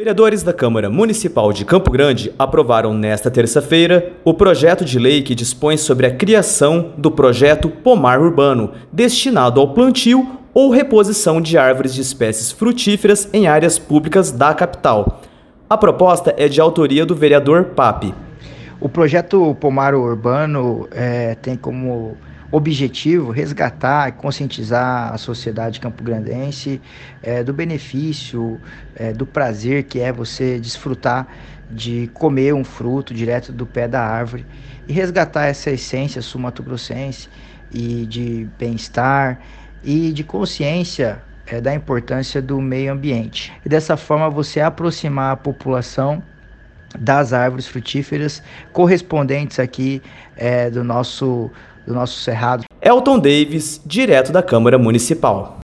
Vereadores da Câmara Municipal de Campo Grande aprovaram nesta terça-feira o projeto de lei que dispõe sobre a criação do projeto Pomar Urbano, destinado ao plantio ou reposição de árvores de espécies frutíferas em áreas públicas da capital. A proposta é de autoria do vereador Pape. O projeto Pomar Urbano é, tem como objetivo resgatar e conscientizar a sociedade campograndense é, do benefício, é, do prazer que é você desfrutar de comer um fruto direto do pé da árvore e resgatar essa essência sumatogrossense e de bem-estar e de consciência é, da importância do meio ambiente. E dessa forma você aproximar a população das árvores frutíferas correspondentes aqui é, do nosso do nosso cerrado. Elton Davis, direto da Câmara Municipal.